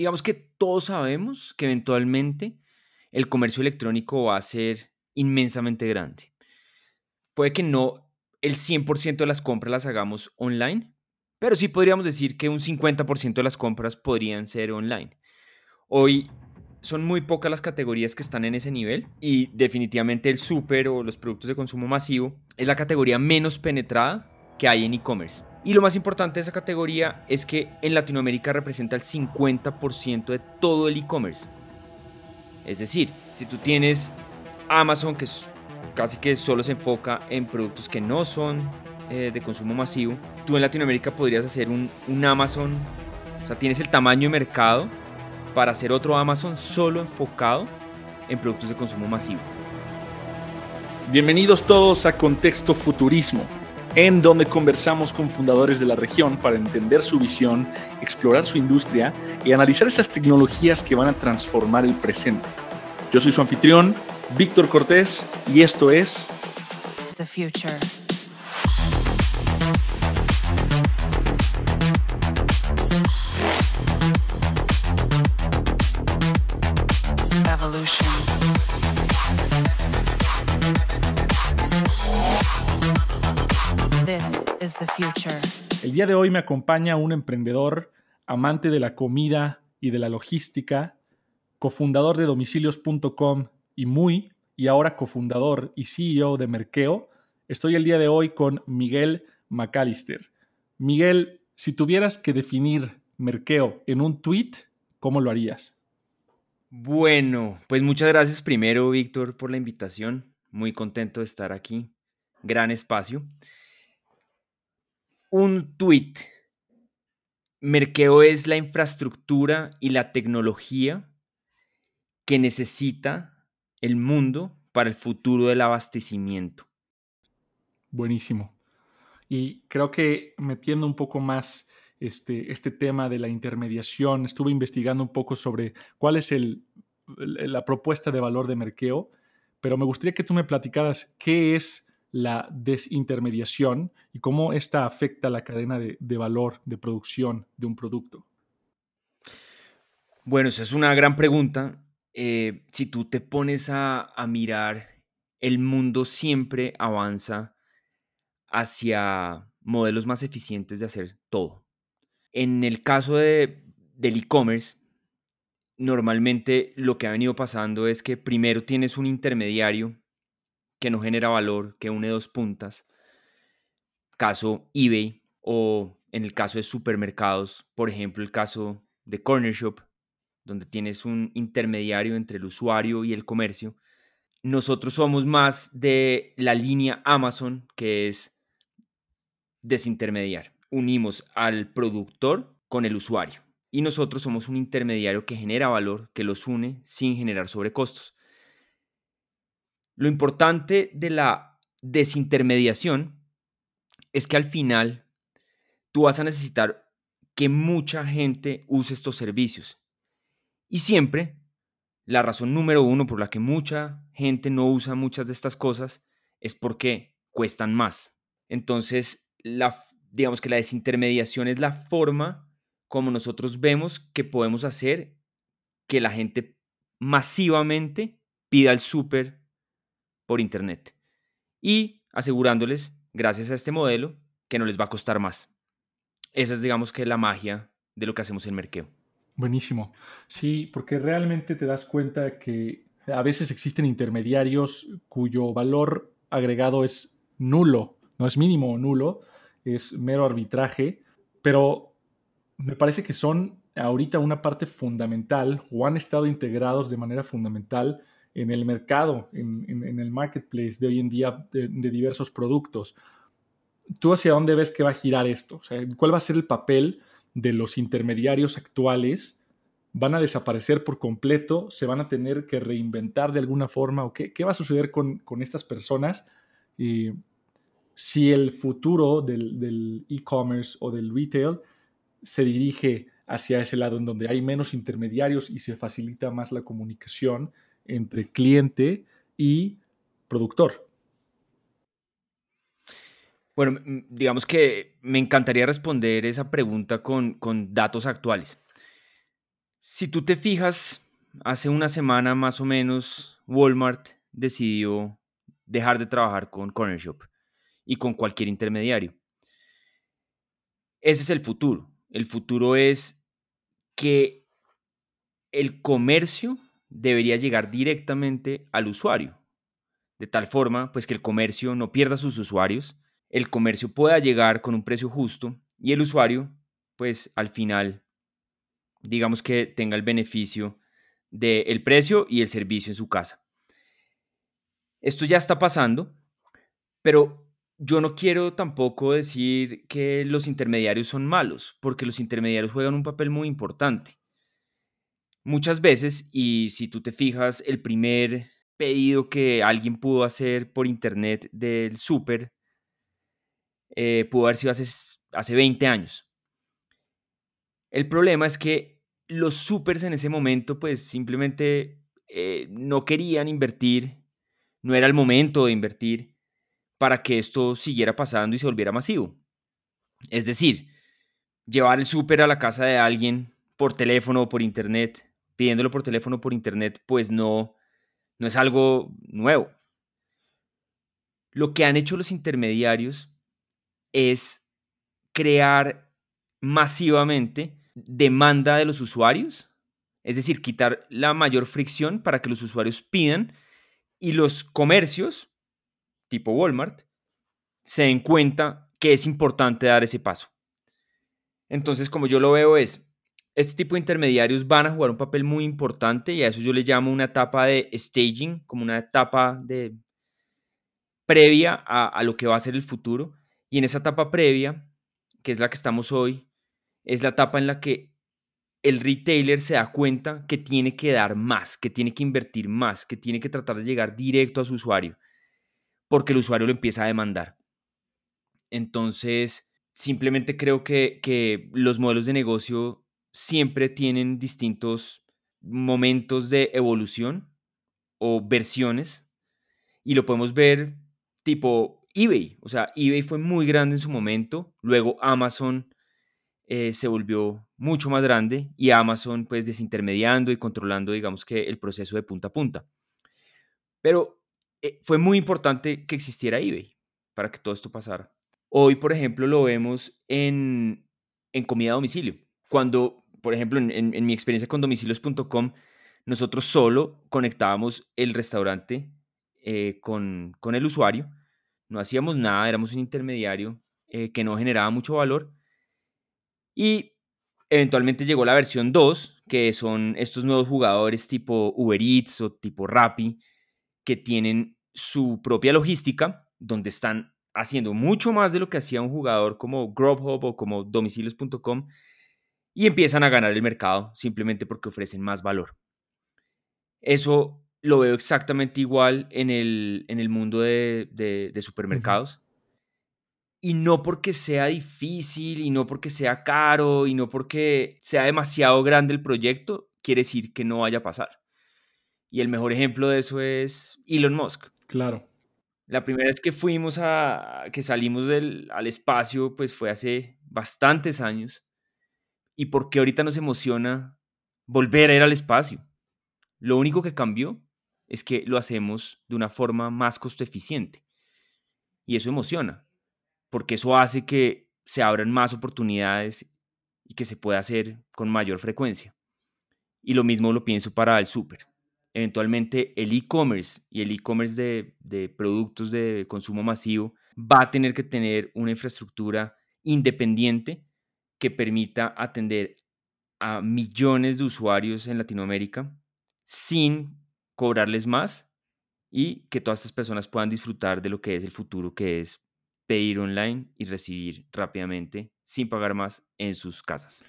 digamos que todos sabemos que eventualmente el comercio electrónico va a ser inmensamente grande. Puede que no el 100% de las compras las hagamos online, pero sí podríamos decir que un 50% de las compras podrían ser online. Hoy son muy pocas las categorías que están en ese nivel y definitivamente el súper o los productos de consumo masivo es la categoría menos penetrada que hay en e-commerce. Y lo más importante de esa categoría es que en Latinoamérica representa el 50% de todo el e-commerce. Es decir, si tú tienes Amazon, que casi que solo se enfoca en productos que no son eh, de consumo masivo, tú en Latinoamérica podrías hacer un, un Amazon, o sea, tienes el tamaño de mercado para hacer otro Amazon solo enfocado en productos de consumo masivo. Bienvenidos todos a Contexto Futurismo, en donde conversamos con fundadores de la región para entender su visión, explorar su industria y analizar esas tecnologías que van a transformar el presente. Yo soy su anfitrión, Víctor Cortés, y esto es The Future. El día de hoy me acompaña un emprendedor, amante de la comida y de la logística, cofundador de domicilios.com y muy, y ahora cofundador y CEO de Merkeo. Estoy el día de hoy con Miguel McAllister. Miguel, si tuvieras que definir Merkeo en un tweet, ¿cómo lo harías? Bueno, pues muchas gracias primero, Víctor, por la invitación. Muy contento de estar aquí. Gran espacio un tweet. Merkeo es la infraestructura y la tecnología que necesita el mundo para el futuro del abastecimiento. Buenísimo. Y creo que metiendo un poco más este, este tema de la intermediación, estuve investigando un poco sobre cuál es el, la propuesta de valor de Merkeo, pero me gustaría que tú me platicaras qué es la desintermediación y cómo esta afecta la cadena de, valor de producción de un producto? Bueno, esa es una gran pregunta. Eh, si tú te pones a, mirar, el mundo siempre avanza hacia modelos más eficientes de hacer todo. En el caso de, del e-commerce, normalmente lo que ha venido pasando es que primero tienes un intermediario que no genera valor, que une dos puntas, caso eBay o en el caso de supermercados, por ejemplo, el caso de Corner Shop, donde tienes un intermediario entre el usuario y el comercio. Nosotros somos más de la línea Amazon, que es desintermediar. Unimos al productor con el usuario. Y nosotros somos un intermediario que genera valor, que los une sin generar sobrecostos. Lo importante de la desintermediación es que al final tú vas a necesitar que mucha gente use estos servicios. Y siempre, la razón número uno por la que mucha gente no usa muchas de estas cosas es porque cuestan más. Entonces, la, digamos que la desintermediación es la forma como nosotros vemos que podemos hacer que la gente masivamente pida el súper por Internet y asegurándoles, gracias a este modelo, que no les va a costar más. Esa es, digamos que, la magia de lo que hacemos en Merkeo. Buenísimo. Sí, porque realmente te das cuenta que a veces existen intermediarios cuyo valor agregado es nulo, no es mínimo o nulo, es mero arbitraje, pero me parece que son ahorita una parte fundamental o han estado integrados de manera fundamental en el mercado, en, el marketplace de hoy en día de, diversos productos. ¿Tú hacia dónde ves que va a girar esto? ¿Cuál va a ser el papel de los intermediarios actuales? ¿Van a desaparecer por completo? ¿Se van a tener que reinventar de alguna forma? ¿O qué, va a suceder con, estas personas? si el futuro del e-commerce o del retail se dirige hacia ese lado en donde hay menos intermediarios y se facilita más la comunicación entre cliente y productor? Bueno, digamos que me encantaría responder esa pregunta con, datos actuales. Si tú te fijas, hace una semana más o menos, Walmart decidió dejar de trabajar con Corner Shop y con cualquier intermediario. Ese es el futuro. El futuro es que el comercio debería llegar directamente al usuario, de tal forma pues que el comercio no pierda sus usuarios, el comercio pueda llegar con un precio justo y el usuario pues al final digamos que tenga el beneficio del precio y el servicio en su casa. Esto ya está pasando, pero yo no quiero tampoco decir que los intermediarios son malos, porque los intermediarios juegan un papel muy importante. Muchas veces, y si tú te fijas, el primer pedido que alguien pudo hacer por internet del súper eh, pudo haber sido hace, hace 20 años. El problema es que los supers en ese momento pues simplemente eh, no querían invertir, no era el momento de invertir para que esto siguiera pasando y se volviera masivo. Es decir, llevar el súper a la casa de alguien por teléfono o por internet, pidiéndolo por teléfono por internet, pues no, no es algo nuevo. Lo que han hecho los intermediarios es crear masivamente demanda de los usuarios, es decir, quitar la mayor fricción para que los usuarios pidan y los comercios tipo Walmart, se den cuenta que es importante dar ese paso. Entonces, como yo lo veo es, este tipo de intermediarios van a jugar un papel muy importante y a eso yo le llamo una etapa de staging, como una etapa de previa a, lo que va a ser el futuro. Y en esa etapa previa, que es la que estamos hoy, es la etapa en la que el retailer se da cuenta que tiene que dar más, que tiene que invertir más, que tiene que tratar de llegar directo a su usuario porque el usuario lo empieza a demandar. Entonces, simplemente creo que, los modelos de negocio siempre tienen distintos momentos de evolución o versiones y lo podemos ver tipo eBay. O sea, eBay fue muy grande en su momento, luego Amazon eh, se volvió mucho más grande y Amazon pues desintermediando y controlando digamos que el proceso de punta a punta. Pero eh, fue muy importante que existiera eBay para que todo esto pasara. Hoy, por ejemplo, lo vemos en, comida a domicilio. Cuando, por ejemplo, en, mi experiencia con domicilios.com, nosotros solo conectábamos el restaurante eh, con, el usuario, no hacíamos nada, éramos un intermediario eh, que no generaba mucho valor. Y eventualmente llegó la versión 2, que son estos nuevos jugadores tipo Uber Eats o tipo Rappi, que tienen su propia logística, donde están haciendo mucho más de lo que hacía un jugador como Grubhub o como domicilios.com y empiezan a ganar el mercado simplemente porque ofrecen más valor. Eso lo veo exactamente igual en el, en el mundo de, supermercados. Y no porque sea difícil, y no porque sea caro, y no porque sea demasiado grande el proyecto, quiere decir que no vaya a pasar. Y el mejor ejemplo de eso es Elon Musk. Claro. La primera vez que fuimos a, que salimos del, al espacio, pues fue hace bastantes años. ¿Y por qué ahorita nos emociona volver a ir al espacio? Lo único que cambió es que lo hacemos de una forma más costo eficiente. Y eso emociona, porque eso hace que se abran más oportunidades y que se pueda hacer con mayor frecuencia. Y lo mismo lo pienso para el súper eventualmente el e-commerce y el e-commerce de, productos de consumo masivo va a tener que tener una infraestructura independiente que permita atender a millones de usuarios en Latinoamérica sin cobrarles más y que todas estas personas puedan disfrutar de lo que es el futuro, que es pedir online y recibir rápidamente sin pagar más en sus casas.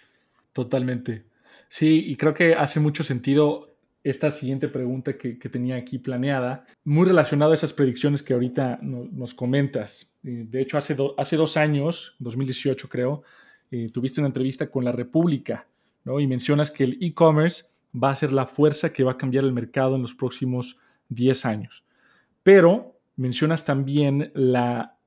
Totalmente. Sí, y creo que hace mucho sentido esta siguiente pregunta que, tenía aquí planeada, muy relacionado a esas predicciones que ahorita nos comentas. Eh, de hecho, hace, hace dos años, 2018 creo, eh, tuviste una entrevista con La República ¿no? y mencionas que el e-commerce va a ser la fuerza que va a cambiar el mercado en los próximos 10 años. Pero mencionas también la,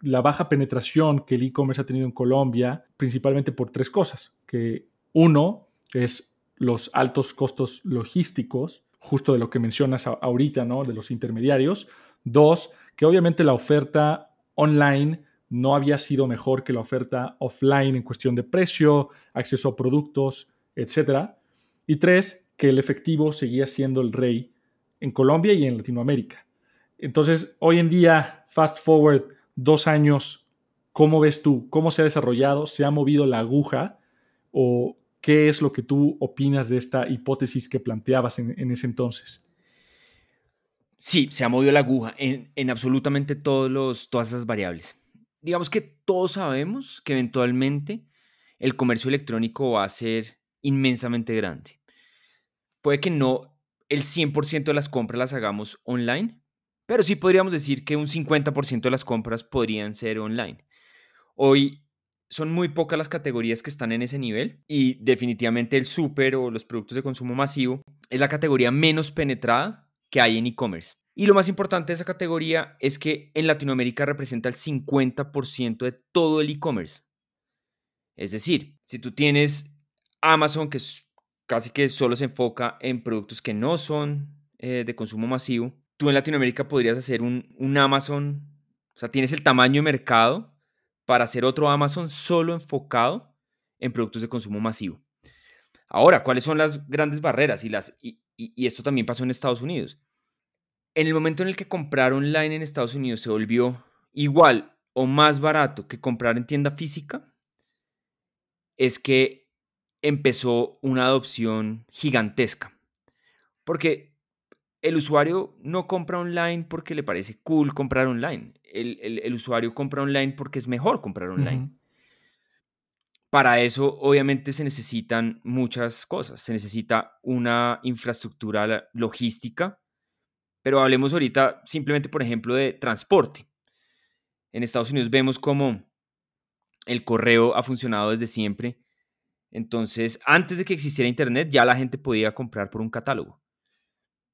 la baja penetración que el e-commerce ha tenido en Colombia, principalmente por tres cosas. Que uno es los altos costos logísticos, justo de lo que mencionas ahorita, ¿no? De los intermediarios. Dos, que obviamente la oferta online no había sido mejor que la oferta offline en cuestión de precio, acceso a productos, etc. Y tres, que el efectivo seguía siendo el rey en Colombia y en Latinoamérica. Entonces, hoy en día, fast forward dos años, ¿cómo ves tú? ¿Cómo se ha desarrollado? ¿Se ha movido la aguja? ¿O qué es lo que tú opinas de esta hipótesis que planteabas en, ese entonces? Sí, se ha movido la aguja en, en absolutamente todos todas esas variables digamos que todos sabemos que eventualmente el comercio electrónico va a ser inmensamente grande. Puede que no el 100% de las compras las hagamos online, pero sí podríamos decir que un 50% de las compras podrían ser online. Hoy son muy pocas las categorías que están en ese nivel y definitivamente el súper o los productos de consumo masivo es la categoría menos penetrada que hay en e-commerce. Y lo más importante de esa categoría es que en Latinoamérica representa el 50% de todo el e-commerce. Es decir, si tú tienes Amazon, que casi que solo se enfoca en productos que no son eh, de consumo masivo, tú en Latinoamérica podrías hacer un, Amazon, o sea, tienes el tamaño de mercado para hacer otro Amazon solo enfocado en productos de consumo masivo. Ahora, ¿cuáles son las grandes barreras? Y, y esto también pasó en Estados Unidos en el momento en el que comprar online en Estados Unidos se volvió igual o más barato que comprar en tienda física, es que empezó una adopción gigantesca. Porque el usuario no compra online porque le parece cool comprar online. El, usuario compra online porque es mejor comprar online. Para eso, obviamente, se necesitan muchas cosas. Se necesita una infraestructura logística pero hablemos ahorita simplemente, por ejemplo, de transporte. En Estados Unidos vemos cómo el correo ha funcionado desde siempre. Entonces, antes de que existiera Internet, ya la gente podía comprar por un catálogo.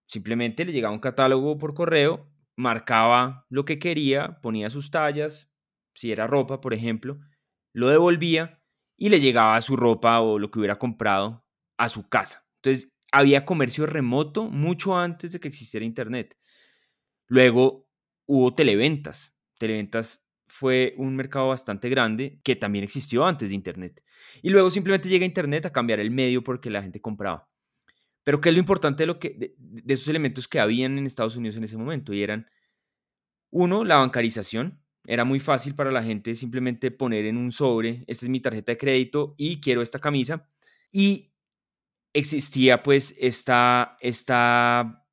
Simplemente le llegaba un catálogo por correo, marcaba lo que quería, ponía sus tallas, si era ropa, por ejemplo, lo devolvía y le llegaba su ropa o lo que hubiera comprado a su casa. Entonces, había comercio remoto mucho antes de que existiera Internet. Luego hubo televentas. Televentas fue un mercado bastante grande que también existió antes de Internet. Y luego simplemente llega Internet a cambiar el medio porque la gente compraba. Pero ¿qué es lo importante de, lo que, de, esos elementos que habían en Estados Unidos en ese momento? Y eran, uno, la bancarización. Era muy fácil para la gente simplemente poner en un sobre, esta es mi tarjeta de crédito y quiero esta camisa. Y existía pues esta, esta,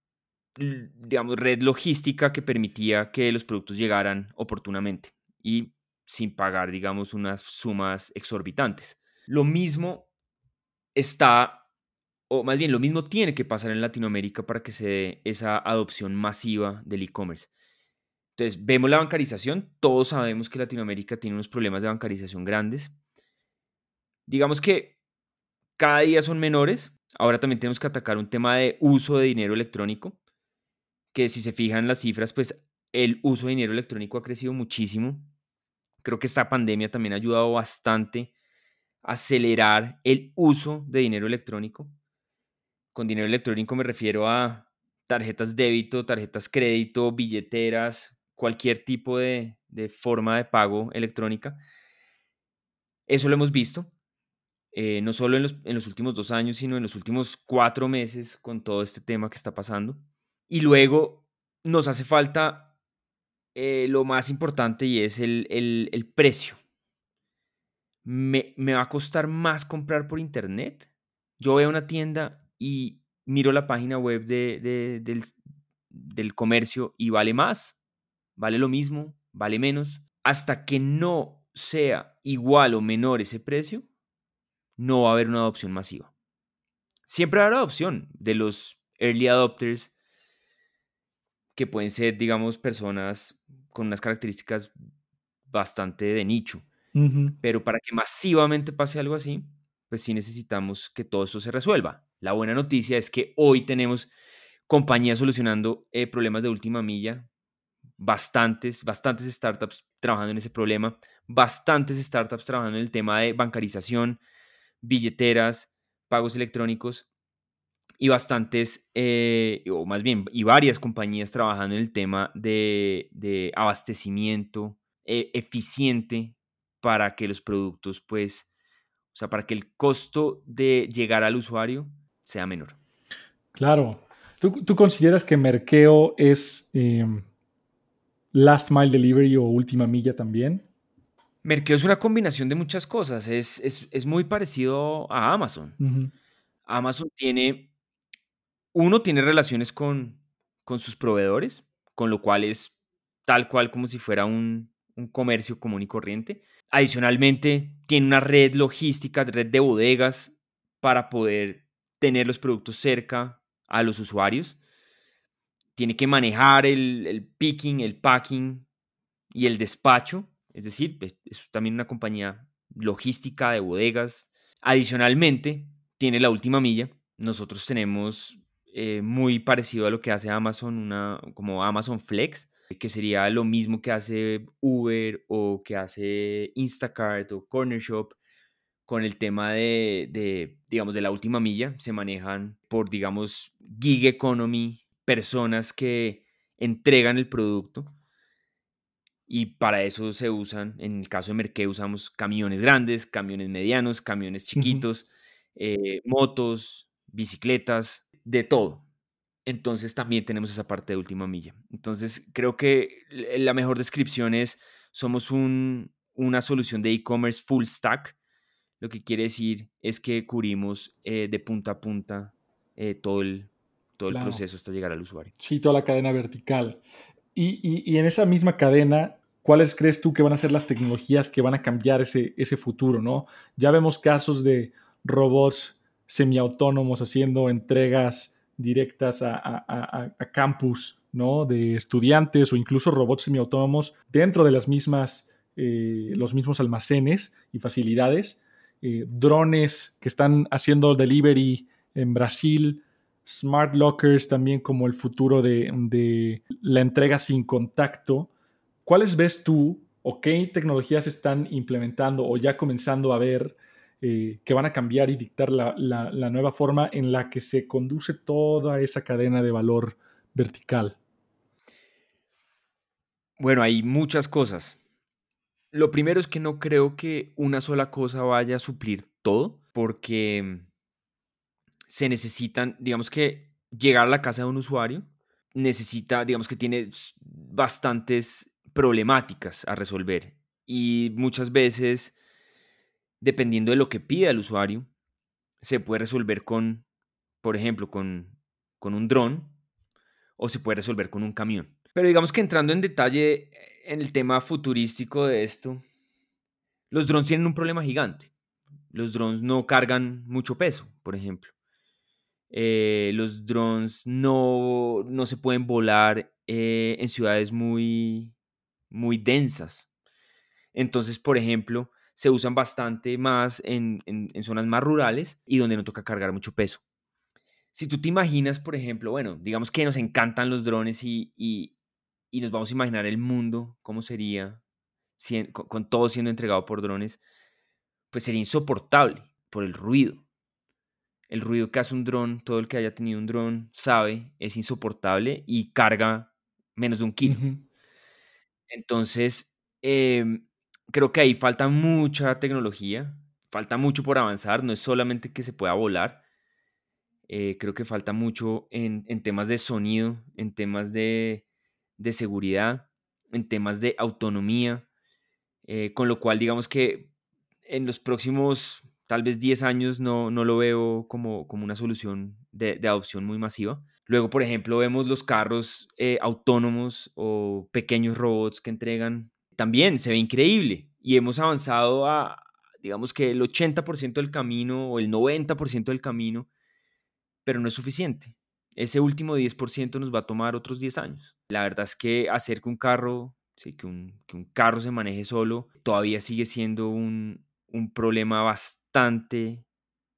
digamos, red logística que permitía que los productos llegaran oportunamente y sin pagar, digamos, unas sumas exorbitantes. Lo mismo está, o más bien lo mismo tiene que pasar en Latinoamérica para que se dé esa adopción masiva del e-commerce. Entonces, vemos la bancarización, todos sabemos que Latinoamérica tiene unos problemas de bancarización grandes. Digamos que cada día son menores. Ahora también tenemos que atacar un tema de uso de dinero electrónico, que si se fijan las cifras, pues el uso de dinero electrónico ha crecido muchísimo. Creo que esta pandemia también ha ayudado bastante a acelerar el uso de dinero electrónico. Con dinero electrónico me refiero a tarjetas débito, tarjetas crédito, billeteras, cualquier tipo de, forma de pago electrónica. Eso lo hemos visto. Eh, no solo en los, últimos dos años, sino en los últimos cuatro meses con todo este tema que está pasando. Y luego nos hace falta eh, lo más importante y es el, precio. Me, va a costar más comprar por internet? Yo a una tienda y miro la página web del, del comercio y vale más, vale lo mismo, vale menos. Hasta que no sea igual o menor ese precio, no va a haber una adopción masiva. Siempre habrá adopción de los early adopters, que pueden ser, digamos, personas con unas características bastante de nicho. Pero para que masivamente pase algo así, pues sí necesitamos que todo esto se resuelva. La buena noticia es que hoy tenemos compañías solucionando eh, problemas de última milla, bastantes, bastantes startups trabajando en ese problema, bastantes startups trabajando en el tema de bancarización, billeteras, pagos electrónicos y bastantes, eh, o más bien, y varias compañías trabajando en el tema de, abastecimiento eh, eficiente para que los productos, pues, o sea, para que el costo de llegar al usuario sea menor. Claro. ¿Tú, consideras que Merkeo es em, last mile delivery o última milla también? Merkeo es una combinación de muchas cosas. Es, muy parecido a Amazon. Amazon tiene uno tiene relaciones con, sus proveedores, con lo cual es tal cual como si fuera un, comercio común y corriente. Adicionalmente, tiene una red logística, red de bodegas para poder tener los productos cerca a los usuarios. Tiene que manejar el, el picking, el packing y el despacho. Es decir, pues, es también una compañía logística de bodegas. Adicionalmente, tiene la última milla. Nosotros tenemos eh, muy parecido a lo que hace Amazon, una, como Amazon Flex, que sería lo mismo que hace Uber o que hace Instacart o Corner Shop con el tema de, digamos, de la última milla. Se manejan por, digamos, gig economy, personas que entregan el producto. Y para eso se usan, en el caso de Merque, usamos camiones grandes, camiones medianos, camiones chiquitos, eh, motos, bicicletas, de todo. Entonces también tenemos esa parte de última milla. Entonces creo que la mejor descripción es, somos una solución de e-commerce full stack. Lo que quiere decir es que cubrimos eh, de punta a punta eh, todo, el, todo el proceso hasta llegar al usuario. Sí, toda la cadena vertical. Y, en esa misma cadena, ¿cuáles crees tú que van a ser las tecnologías que van a cambiar ese, ese futuro? ¿no? Ya vemos casos de robots semiautónomos haciendo entregas directas a, campus ¿no? de estudiantes o incluso robots semiautónomos dentro de las mismas, eh, los mismos almacenes y facilidades. Eh, drones que están haciendo delivery en Brasil, smart lockers también como el futuro de, de la entrega sin contacto. ¿Cuáles ves tú o qué tecnologías están implementando o ya comenzando a ver eh, que van a cambiar y dictar la, nueva forma en la que se conduce toda esa cadena de valor vertical? Bueno, hay muchas cosas. Lo primero es que no creo que una sola cosa vaya a suplir todo, porque se necesitan, digamos que llegar a la casa de un usuario necesita, digamos que tiene bastantes problemáticas a resolver y muchas veces dependiendo de lo que pida el usuario, se puede resolver con, por ejemplo, con, con un dron o se puede resolver con un camión. Pero digamos que entrando en detalle en el tema futurístico de esto, los drones tienen un problema gigante. Los drones no cargan mucho peso, por ejemplo. Eh, los drones no, no, se pueden volar eh, en ciudades muy, muy densas. Entonces, por ejemplo, se usan bastante más en, zonas más rurales y donde no toca cargar mucho peso. Si tú te imaginas, por ejemplo, bueno, digamos que nos encantan los drones y, y, nos vamos a imaginar el mundo, cómo sería con, todo siendo entregado por drones, pues sería insoportable por el ruido. El ruido que hace un dron, todo el que haya tenido un dron sabe, es insoportable y carga menos de un kilo. Entonces, eh, creo que ahí falta mucha tecnología, falta mucho por avanzar, no es solamente que se pueda volar, eh, creo que falta mucho en, temas de sonido, en temas de, seguridad, en temas de autonomía, eh, con lo cual digamos que en los próximos tal vez 10 años no, no lo veo como, como una solución de, adopción muy masiva. Luego, por ejemplo, vemos los carros eh, autónomos o pequeños robots que entregan también se ve increíble y hemos avanzado a, digamos que el 80% del camino o el 90% del camino, pero no es suficiente. Ese último 10% nos va a tomar otros 10 años. La verdad es que hacer que un carro, que, un, carro se maneje solo, todavía sigue siendo un, problema bastante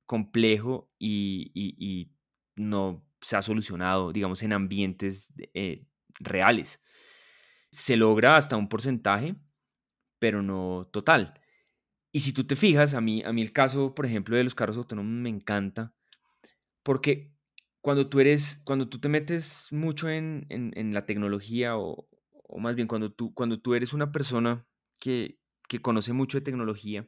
complejo y, no se ha solucionado, digamos, en ambientes eh, reales se logra hasta un porcentaje, pero no total. Y si tú te fijas, a mí, a mí el caso, por ejemplo, de los carros autónomos me encanta, porque cuando tú eres, cuando tú te metes mucho en, en, la tecnología, o, o, más bien cuando tú, cuando tú eres una persona que, que conoce mucho de tecnología,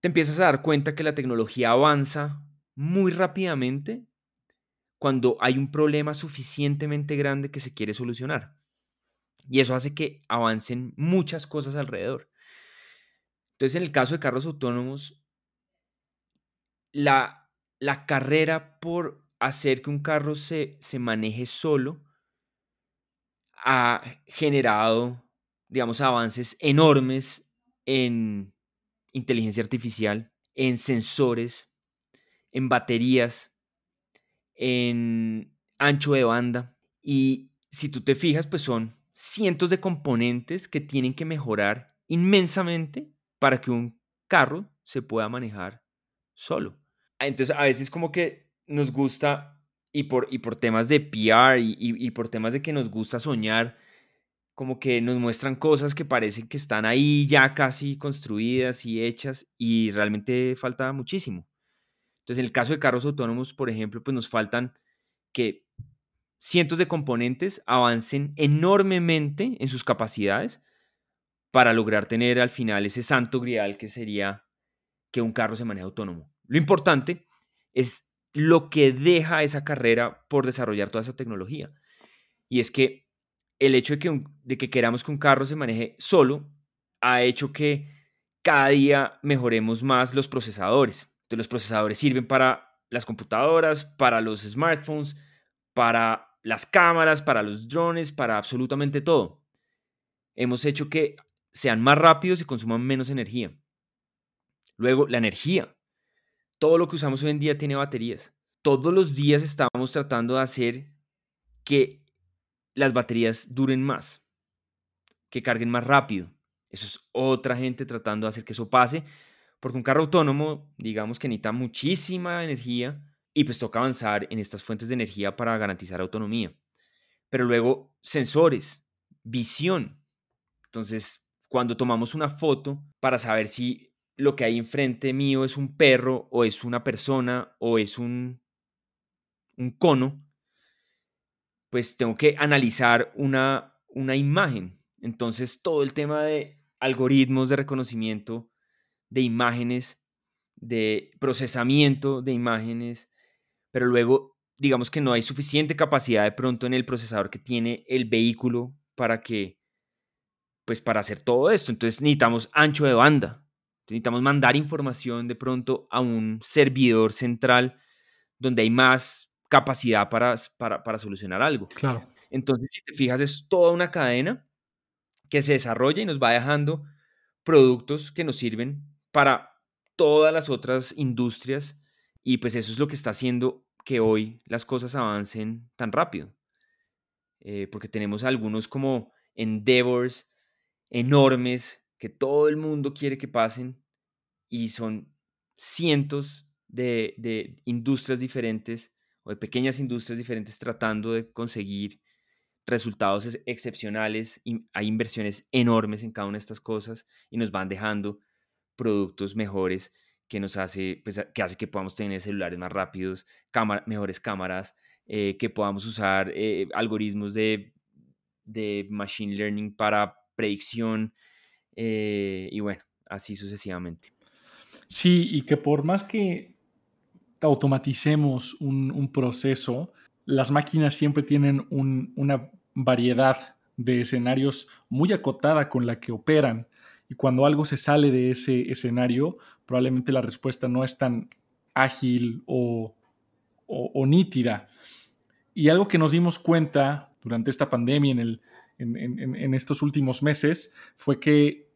te empiezas a dar cuenta que la tecnología avanza muy rápidamente cuando hay un problema suficientemente grande que se quiere solucionar. Y eso hace que avancen muchas cosas alrededor. Entonces, en el caso de carros autónomos, la, la carrera por hacer que un carro se, se maneje solo ha generado, digamos, avances enormes en inteligencia artificial, en sensores, en baterías, en ancho de banda. Y si tú te fijas, pues son cientos de componentes que tienen que mejorar inmensamente para que un carro se pueda manejar solo. Entonces, a veces como que nos gusta, y por, y por temas de PR y, y por temas de que nos gusta soñar, como que nos muestran cosas que parecen que están ahí ya casi construidas y hechas y realmente falta muchísimo. Entonces, en el caso de carros autónomos, por ejemplo, pues nos faltan que cientos de componentes avancen enormemente en sus capacidades para lograr tener al final ese santo grial que sería que un carro se maneje autónomo. Lo importante es lo que deja esa carrera por desarrollar toda esa tecnología. Y es que el hecho de que, de que queramos que un carro se maneje solo ha hecho que cada día mejoremos más los procesadores. Entonces, los procesadores sirven para las computadoras, para los smartphones, para las cámaras, para los drones, para absolutamente todo. Hemos hecho que sean más rápidos y consuman menos energía. Luego, la energía. Todo lo que usamos hoy en día tiene baterías. Todos los días estamos tratando de hacer que las baterías duren más, que carguen más rápido. Eso es otra gente tratando de hacer que eso pase, porque un carro autónomo, digamos que necesita muchísima energía y pues toca avanzar en estas fuentes de energía para garantizar autonomía. Pero luego, sensores, visión. Entonces, cuando tomamos una foto para saber si lo que hay enfrente mío es un perro o es una persona o es un, un cono, pues tengo que analizar una, una imagen. Entonces, todo el tema de algoritmos de reconocimiento de imágenes, de procesamiento de imágenes, pero luego digamos que no hay suficiente capacidad de pronto en el procesador que tiene el vehículo para que, pues para hacer todo esto. Entonces necesitamos ancho de banda, necesitamos mandar información de pronto a un servidor central donde hay más capacidad para, para, para solucionar algo. Claro. Entonces, si te fijas, es toda una cadena que se desarrolla y nos va dejando productos que nos sirven para todas las otras industrias y pues eso es lo que está haciendo que hoy las cosas avancen tan rápido. Eh, porque tenemos algunos como endeavors enormes que todo el mundo quiere que pasen y son cientos de, de industrias diferentes o de pequeñas industrias diferentes tratando de conseguir resultados excepcionales. Hay inversiones enormes en cada una de estas cosas y nos van dejando productos mejores que nos hace, pues, que hace que podamos tener celulares más rápidos, mejores cámaras, eh, que podamos usar eh, algoritmos de, de, machine learning para predicción eh, y bueno, así sucesivamente. Sí, y que por más que automaticemos un, proceso, las máquinas siempre tienen una variedad de escenarios muy acotada con la que operan. Y cuando algo se sale de ese escenario, probablemente la respuesta no es tan ágil o, nítida. Y algo que nos dimos cuenta durante esta pandemia en, en, estos últimos meses fue que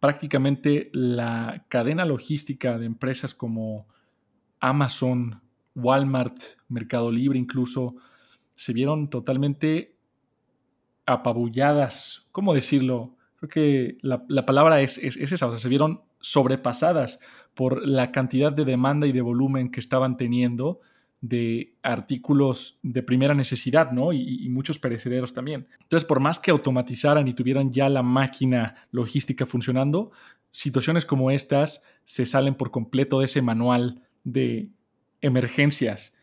prácticamente la cadena logística de empresas como Amazon, Walmart, Mercado Libre incluso, se vieron totalmente apabulladas, ¿cómo decirlo? Que la, palabra es, esa, o sea, se vieron sobrepasadas por la cantidad de demanda y de volumen que estaban teniendo de artículos de primera necesidad, ¿no? Y, muchos perecederos también. Entonces, por más que automatizaran y tuvieran ya la máquina logística funcionando, situaciones como estas se salen por completo de ese manual de emergencias.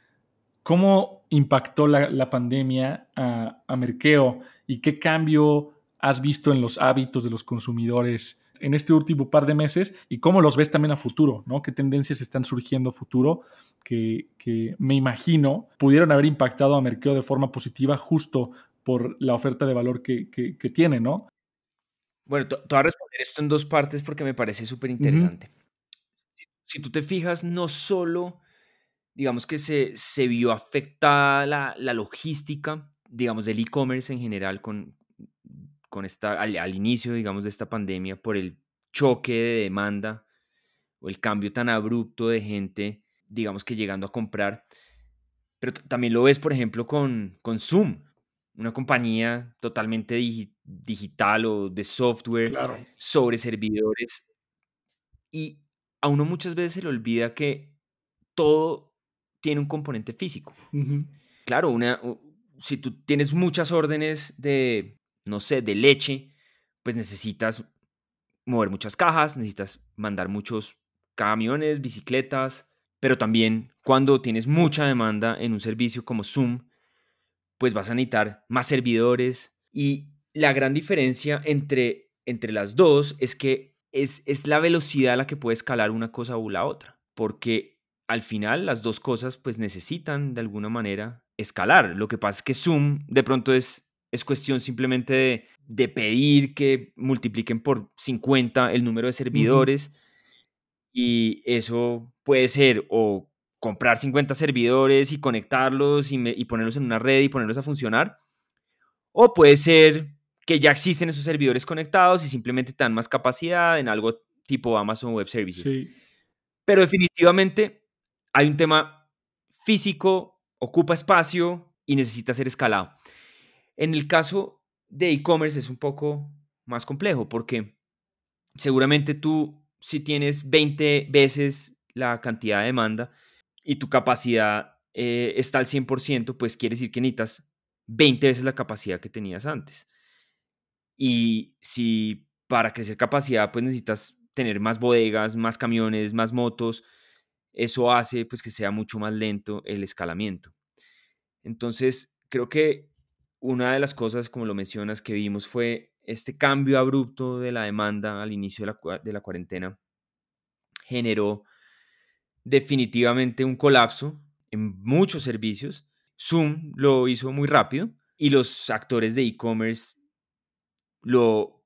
¿Cómo impactó la, pandemia a Merkeo y qué cambio has visto en los hábitos de los consumidores en este último par de meses y cómo los ves también a futuro, ¿no? ¿Qué tendencias están surgiendo a futuro que, me imagino pudieron haber impactado a Merkeo de forma positiva justo por la oferta de valor que, tiene, ¿no? Bueno, te voy a responder esto en dos partes porque me parece súper interesante. si, tú te fijas, no solo, digamos que se, se vio afectada la, la logística, digamos, del e-commerce en general con, con esta, al, inicio, digamos, de esta pandemia por el choque de demanda o el cambio tan abrupto de gente, digamos que llegando a comprar. Pero también lo ves, por ejemplo, con, con Zoom, una compañía totalmente digital o de software sobre servidores. Y a uno muchas veces se le olvida que todo tiene un componente físico. Claro, una, si tú tienes muchas órdenes de no sé, de leche, pues necesitas mover muchas cajas, necesitas mandar muchos camiones, bicicletas, pero también cuando tienes mucha demanda en un servicio como Zoom, pues vas a necesitar más servidores y la gran diferencia entre, entre las dos es que es, es la velocidad a la que puede escalar una cosa u la otra, porque al final las dos cosas pues necesitan de alguna manera escalar. Lo que pasa es que Zoom de pronto es es cuestión simplemente de, pedir que multipliquen por 50 el número de servidores. Y eso puede ser o comprar 50 servidores y conectarlos y, y, ponerlos en una red y ponerlos a funcionar. O puede ser que ya existen esos servidores conectados y simplemente te dan más capacidad en algo tipo Amazon Web Services. Pero definitivamente hay un tema físico, ocupa espacio y necesita ser escalado. En el caso de e-commerce es un poco más complejo porque seguramente tú si tienes 20 veces la cantidad de demanda y tu capacidad eh, está al 100%, pues quiere decir que necesitas 20 veces la capacidad que tenías antes. Y si para crecer capacidad, pues necesitas tener más bodegas, más camiones, más motos, eso hace pues que sea mucho más lento el escalamiento. Entonces, creo que una de las cosas, como lo mencionas, que vimos fue este cambio abrupto de la demanda al inicio de la, de la cuarentena. Generó definitivamente un colapso en muchos servicios. Zoom lo hizo muy rápido y los actores de e-commerce lo,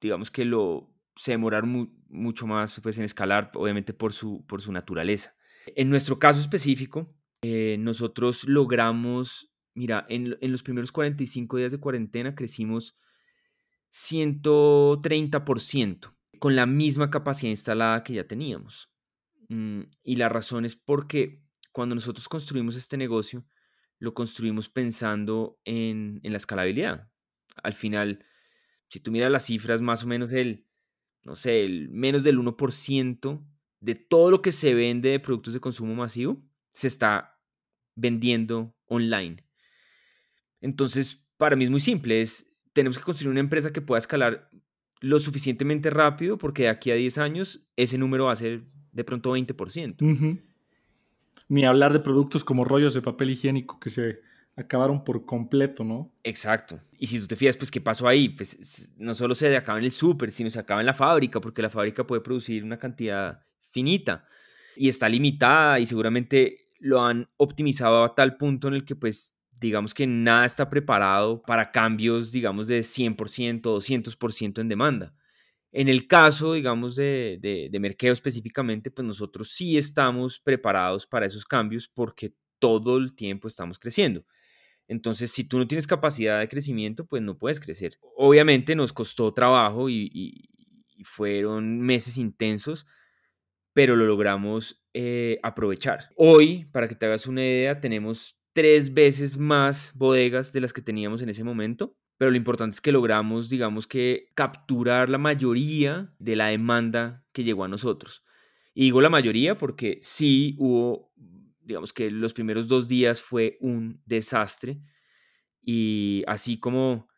digamos que lo, se demoraron mucho más pues, en escalar, obviamente por su, por su naturaleza. En nuestro caso específico, eh, nosotros logramos Mira, en, los primeros 45 días de cuarentena crecimos 130% con la misma capacidad instalada que ya teníamos. Mm, y la razón es porque cuando nosotros construimos este negocio, lo construimos pensando en, la escalabilidad. Al final, si tú miras las cifras, más o menos el, no sé, el menos del 1% de todo lo que se vende de productos de consumo masivo se está vendiendo online. Entonces, para mí es muy simple, es, tenemos que construir una empresa que pueda escalar lo suficientemente rápido porque de aquí a 10 años ese número va a ser de pronto 20%. Ni hablar de productos como rollos de papel higiénico que se acabaron por completo, ¿no? Exacto. Y si tú te fijas, pues, ¿qué pasó ahí? Pues no solo se acaba en el súper, sino se acaba en la fábrica, porque la fábrica puede producir una cantidad finita y está limitada y seguramente lo han optimizado a tal punto en el que, pues, digamos que nada está preparado para cambios, digamos, de 100% o 200% en demanda. En el caso, digamos, de, de, de Merkeo específicamente, pues nosotros sí estamos preparados para esos cambios porque todo el tiempo estamos creciendo. Entonces, si tú no tienes capacidad de crecimiento, pues no puedes crecer. Obviamente nos costó trabajo y, y, fueron meses intensos, pero lo logramos eh, aprovechar. Hoy, para que te hagas una idea, tenemos tres veces más bodegas de las que teníamos en ese momento, pero lo importante es que logramos, digamos que, capturar la mayoría de la demanda que llegó a nosotros. Y digo la mayoría porque sí hubo digamos que los primeros dos días fue un desastre y así como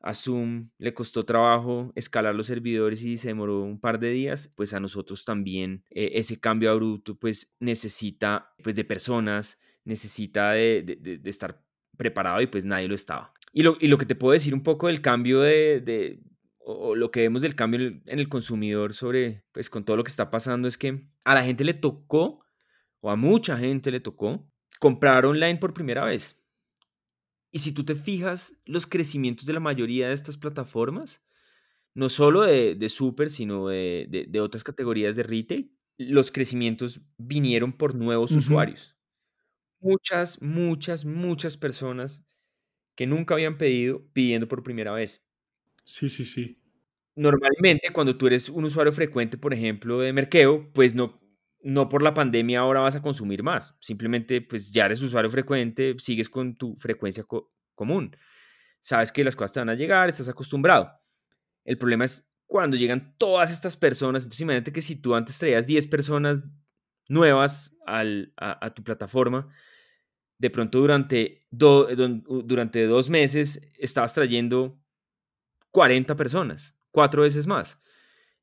a Zoom le costó trabajo escalar los servidores y se demoró un par de días, pues a nosotros también eh, ese cambio abrupto pues necesita pues de personas, necesita de, estar preparado y pues nadie lo estaba. Y lo, y lo, que te puedo decir un poco del cambio de, o lo que vemos del cambio en el consumidor sobre, pues con todo lo que está pasando es que a la gente le tocó, o a mucha gente le tocó, comprar online por primera vez. Y si tú te fijas, los crecimientos de la mayoría de estas plataformas, no solo de, de super, sino de, de, otras categorías de retail, los crecimientos vinieron por nuevos usuarios. Muchas, muchas, muchas personas que nunca habían pedido, pidiendo por primera vez. Sí, sí, sí. Normalmente, cuando tú eres un usuario frecuente, por ejemplo, de Merkeo, pues no, no por la pandemia ahora vas a consumir más. Simplemente, pues ya eres usuario frecuente, sigues con tu frecuencia común. Sabes que las cosas te van a llegar, estás acostumbrado. El problema es cuando llegan todas estas personas. Entonces, imagínate que si tú antes traías 10 personas nuevas a, tu plataforma, de pronto durante, durante dos meses estabas trayendo 40 personas, cuatro veces más.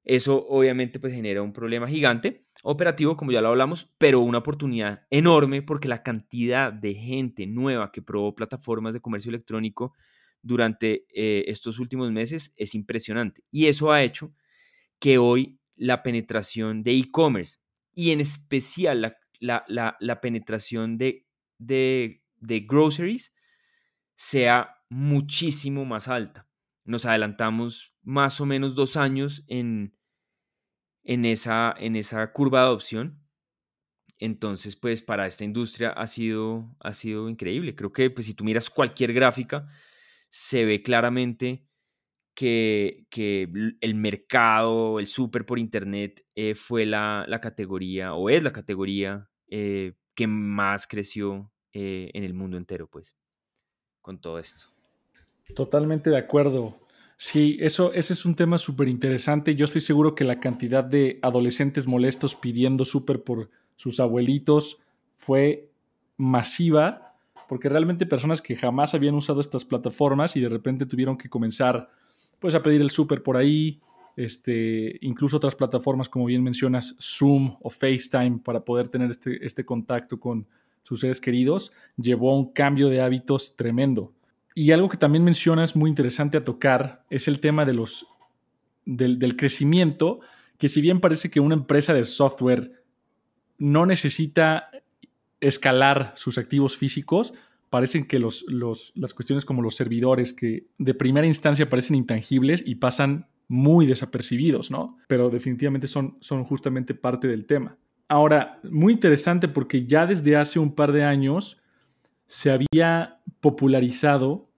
Eso obviamente pues genera un problema gigante operativo, como ya lo hablamos, pero una oportunidad enorme porque la cantidad de gente nueva que probó plataformas de comercio electrónico durante eh, estos últimos meses es impresionante. Y eso ha hecho que hoy la penetración de e-commerce y en especial la, penetración de, de, de groceries sea muchísimo más alta. Nos adelantamos más o menos dos años en, en esa, en esa curva de adopción. Entonces, pues para esta industria ha sido, ha sido increíble. Creo que pues, si tú miras cualquier gráfica, se ve claramente que, que el mercado, el súper por internet eh, fue la, la, categoría o es la categoría eh, que más creció eh, en el mundo entero, pues, con todo esto. Totalmente de acuerdo. Sí, eso, ese es un tema súper interesante. Yo estoy seguro que la cantidad de adolescentes molestos pidiendo súper por sus abuelitos fue masiva, porque realmente personas que jamás habían usado estas plataformas y de repente tuvieron que comenzar pues a pedir el súper por ahí, este, incluso otras plataformas como bien mencionas, Zoom o FaceTime para poder tener este, este contacto con sus seres queridos, llevó a un cambio de hábitos tremendo. Y algo que también mencionas muy interesante a tocar es el tema de los, del, crecimiento, que si bien parece que una empresa de software no necesita escalar sus activos físicos, parecen que los, las cuestiones como los servidores, que de primera instancia parecen intangibles y pasan muy desapercibidos, ¿no? Pero definitivamente son, son justamente parte del tema. Ahora, muy interesante porque ya desde hace un par de años se había popularizado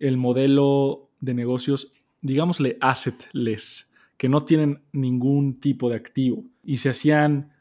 el modelo de negocios, digámosle assetless, que no tienen ningún tipo de activo. Y se hacían,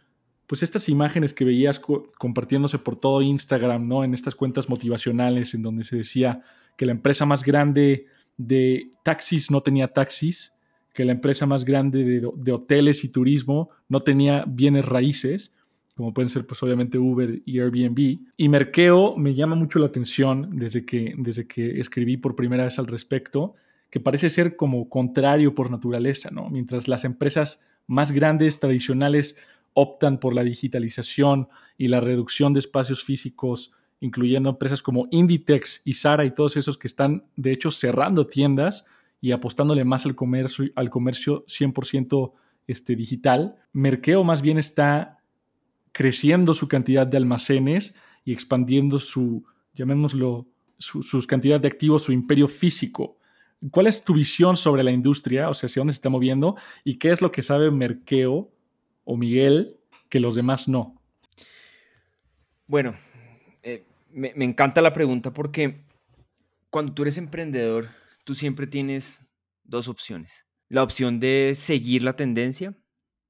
pues estas imágenes que veías compartiéndose por todo Instagram, ¿no? En estas cuentas motivacionales en donde se decía que la empresa más grande de taxis no tenía taxis, que la empresa más grande de, de hoteles y turismo no tenía bienes raíces como pueden ser pues obviamente Uber y Airbnb. Y Merkeo me llama mucho la atención desde que, desde que escribí por primera vez al respecto, que parece ser como contrario por naturaleza, ¿no? Mientras las empresas más grandes, tradicionales, optan por la digitalización y la reducción de espacios físicos, incluyendo empresas como Inditex y Zara y todos esos que están, de hecho, cerrando tiendas y apostándole más al comercio, al comercio 100% este, digital. Merkeo más bien está creciendo su cantidad de almacenes y expandiendo su, llamémoslo, su, cantidad de activos, su imperio físico. ¿Cuál es tu visión sobre la industria? O sea, hacia dónde se está moviendo y qué es lo que sabe Merkeo o Miguel que los demás no. Bueno, eh, me encanta la pregunta porque cuando tú eres emprendedor, tú siempre tienes dos opciones. La opción de seguir la tendencia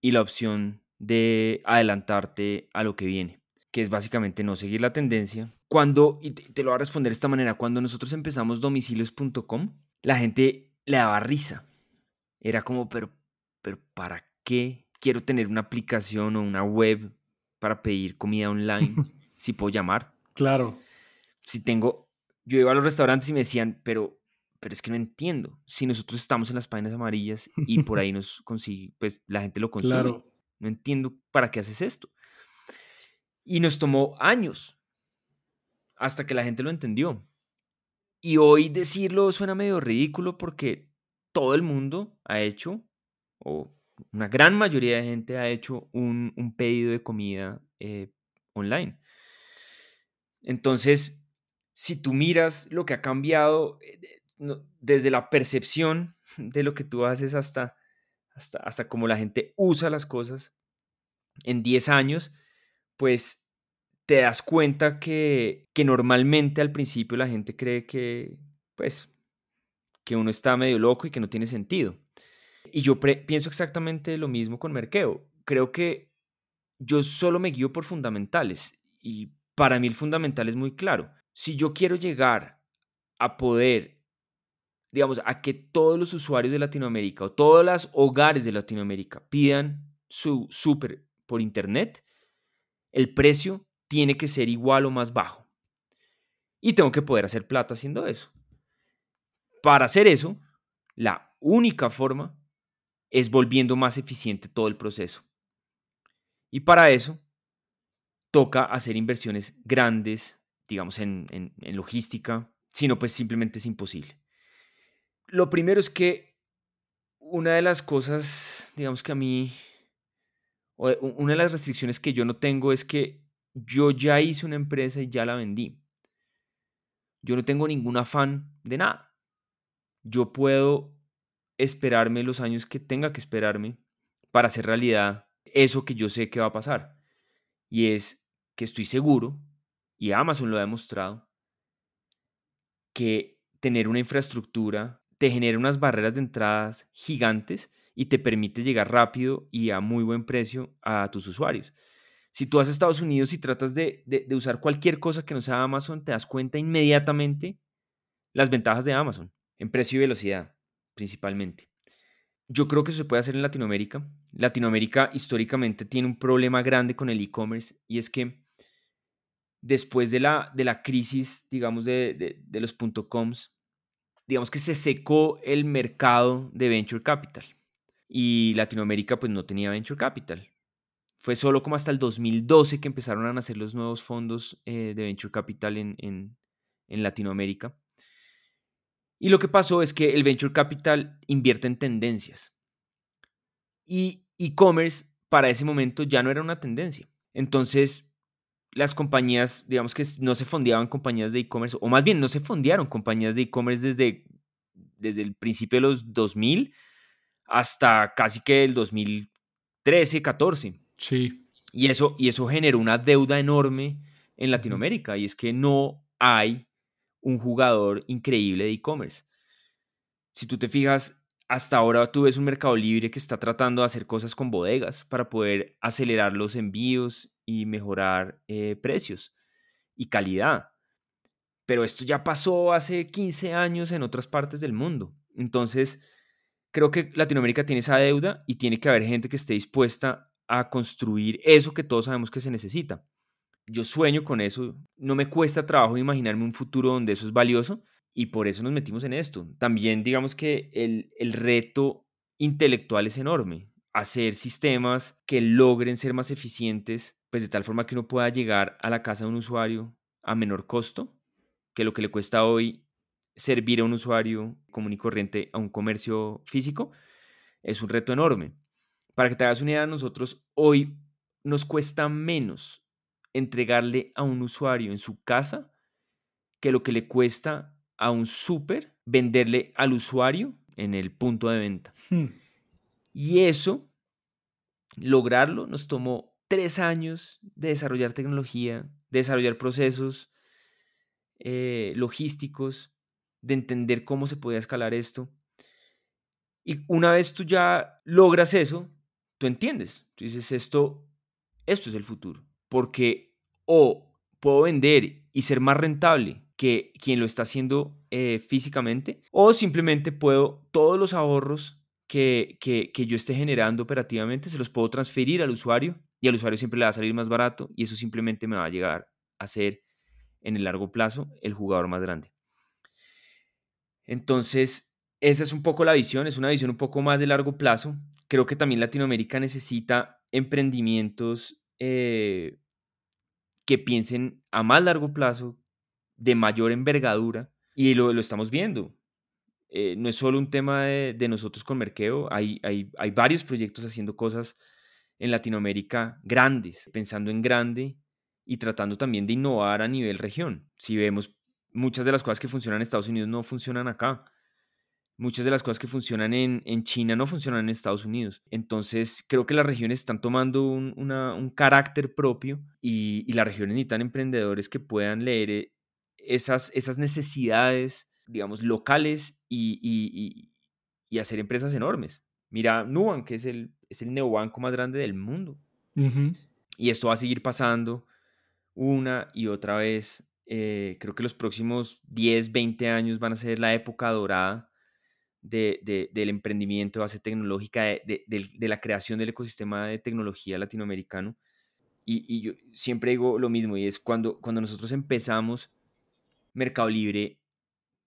y la opción de adelantarte a lo que viene, que es básicamente no seguir la tendencia. Cuando, y te, lo voy a responder de esta manera, cuando nosotros empezamos domicilios.com, la gente le daba risa. Era como, pero, pero ¿para qué quiero tener una aplicación o una web para pedir comida online? si puedo llamar. Claro. Si tengo, yo iba a los restaurantes y me decían, pero, pero es que no entiendo. Si nosotros estamos en las páginas amarillas y por ahí nos consigue, pues la gente lo consume. Claro. No entiendo para qué haces esto. Y nos tomó años hasta que la gente lo entendió. Y hoy decirlo suena medio ridículo porque todo el mundo ha hecho, o una gran mayoría de gente ha hecho un, pedido de comida eh, online. Entonces, si tú miras lo que ha cambiado desde la percepción de lo que tú haces hasta, hasta, hasta cómo la gente usa las cosas en 10 años, pues te das cuenta que, normalmente al principio la gente cree que, pues, que uno está medio loco y que no tiene sentido. Y yo pienso exactamente lo mismo con Merkeo. Creo que yo solo me guío por fundamentales y para mí el fundamental es muy claro. Si yo quiero llegar a poder, digamos, a que todos los usuarios de Latinoamérica o todos los hogares de Latinoamérica pidan su súper por internet, el precio tiene que ser igual o más bajo. Y tengo que poder hacer plata haciendo eso. Para hacer eso, la única forma es volviendo más eficiente todo el proceso. Y para eso, toca hacer inversiones grandes, digamos, en, en, logística, sino pues simplemente es imposible. Lo primero es que una de las cosas, digamos que a mí, una de las restricciones que yo no tengo es que yo ya hice una empresa y ya la vendí. Yo no tengo ningún afán de nada. Yo puedo esperarme los años que tenga que esperarme para hacer realidad eso que yo sé que va a pasar. Y es que estoy seguro, y Amazon lo ha demostrado, que tener una infraestructura te genera unas barreras de entradas gigantes y te permite llegar rápido y a muy buen precio a tus usuarios. Si tú vas a Estados Unidos y tratas de, usar cualquier cosa que no sea Amazon, te das cuenta inmediatamente las ventajas de Amazon en precio y velocidad, principalmente. Yo creo que eso se puede hacer en Latinoamérica. Latinoamérica históricamente tiene un problema grande con el e-commerce y es que después de la, de la crisis, digamos, de, de los .coms, digamos que se secó el mercado de venture capital y Latinoamérica pues no tenía venture capital. Fue solo como hasta el 2012 que empezaron a nacer los nuevos fondos eh, de Venture Capital en, en, Latinoamérica. Y lo que pasó es que el Venture Capital invierte en tendencias. Y e-commerce para ese momento ya no era una tendencia. Entonces, las compañías, digamos que no se fondeaban compañías de e-commerce, o más bien no se fondearon compañías de e-commerce desde, desde el principio de los 2000 hasta casi que el 2013, 14. Sí. Y eso, y eso generó una deuda enorme en Latinoamérica, y es que no hay un jugador increíble de e-commerce. Si tú te fijas, hasta ahora tú ves un mercado libre que está tratando de hacer cosas con bodegas para poder acelerar los envíos y mejorar eh, precios y calidad. Pero esto ya pasó hace 15 años en otras partes del mundo. Entonces, creo que Latinoamérica tiene esa deuda y tiene que haber gente que esté dispuesta a construir eso que todos sabemos que se necesita. Yo sueño con eso, no me cuesta trabajo imaginarme un futuro donde eso es valioso y por eso nos metimos en esto. También digamos que el, el reto intelectual es enorme, hacer sistemas que logren ser más eficientes, pues de tal forma que uno pueda llegar a la casa de un usuario a menor costo que lo que le cuesta hoy servir a un usuario común y corriente a un comercio físico, es un reto enorme. Para que te hagas una idea, nosotros hoy nos cuesta menos entregarle a un usuario en su casa que lo que le cuesta a un súper venderle al usuario en el punto de venta. Hmm. Y eso, lograrlo, nos tomó tres años de desarrollar tecnología, de desarrollar procesos eh, logísticos, de entender cómo se podía escalar esto. Y una vez tú ya logras eso, tú entiendes. Tú dices, esto, esto es el futuro. Porque o puedo vender y ser más rentable que quien lo está haciendo eh, físicamente, o simplemente puedo, todos los ahorros que, que, que yo esté generando operativamente, se los puedo transferir al usuario y al usuario siempre le va a salir más barato y eso simplemente me va a llegar a ser en el largo plazo el jugador más grande. Entonces, esa es un poco la visión, es una visión un poco más de largo plazo. Creo que también Latinoamérica necesita emprendimientos eh, que piensen a más largo plazo, de mayor envergadura, y lo, lo estamos viendo. Eh, no es solo un tema de, nosotros con Merkeo, hay, hay, hay, varios proyectos haciendo cosas en Latinoamérica grandes, pensando en grande y tratando también de innovar a nivel región. Si vemos muchas de las cosas que funcionan en Estados Unidos no funcionan acá. Muchas de las cosas que funcionan en, en China no funcionan en Estados Unidos. Entonces, creo que las regiones están tomando un, un carácter propio y, y, las regiones necesitan emprendedores que puedan leer eh, esas, esas necesidades, digamos, locales y, y, y, hacer empresas enormes. Mira, Nubank, que es el, es el neobanco más grande del mundo. Y esto va a seguir pasando una y otra vez. Eh, creo que los próximos 10, 20 años van a ser la época dorada de, del emprendimiento de base tecnológica, de, de, la creación del ecosistema de tecnología latinoamericano. Y, y, yo siempre digo lo mismo, y es cuando, cuando nosotros empezamos, Mercado Libre